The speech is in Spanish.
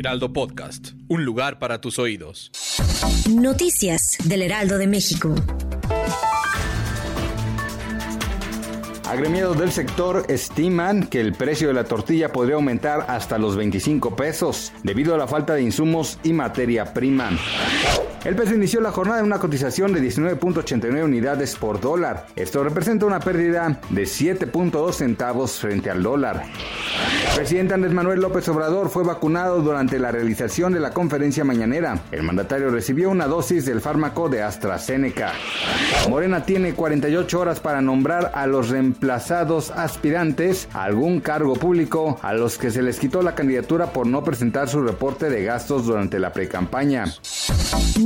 Heraldo Podcast. Un lugar para tus oídos. Noticias del Heraldo de México. Agremiados del sector estiman que el precio de la tortilla podría aumentar hasta los 25 pesos debido a la falta de insumos y materia prima. El peso inició la jornada en una cotización de 19.89 unidades por dólar. Esto representa una pérdida de 7.2 centavos frente al dólar. El presidente Andrés Manuel López Obrador fue vacunado durante la realización de la conferencia mañanera. El mandatario recibió una dosis del fármaco de AstraZeneca. Morena tiene 48 horas para nombrar a los reemplazados aspirantes a algún cargo público a los que se les quitó la candidatura por no presentar su reporte de gastos durante la precampaña.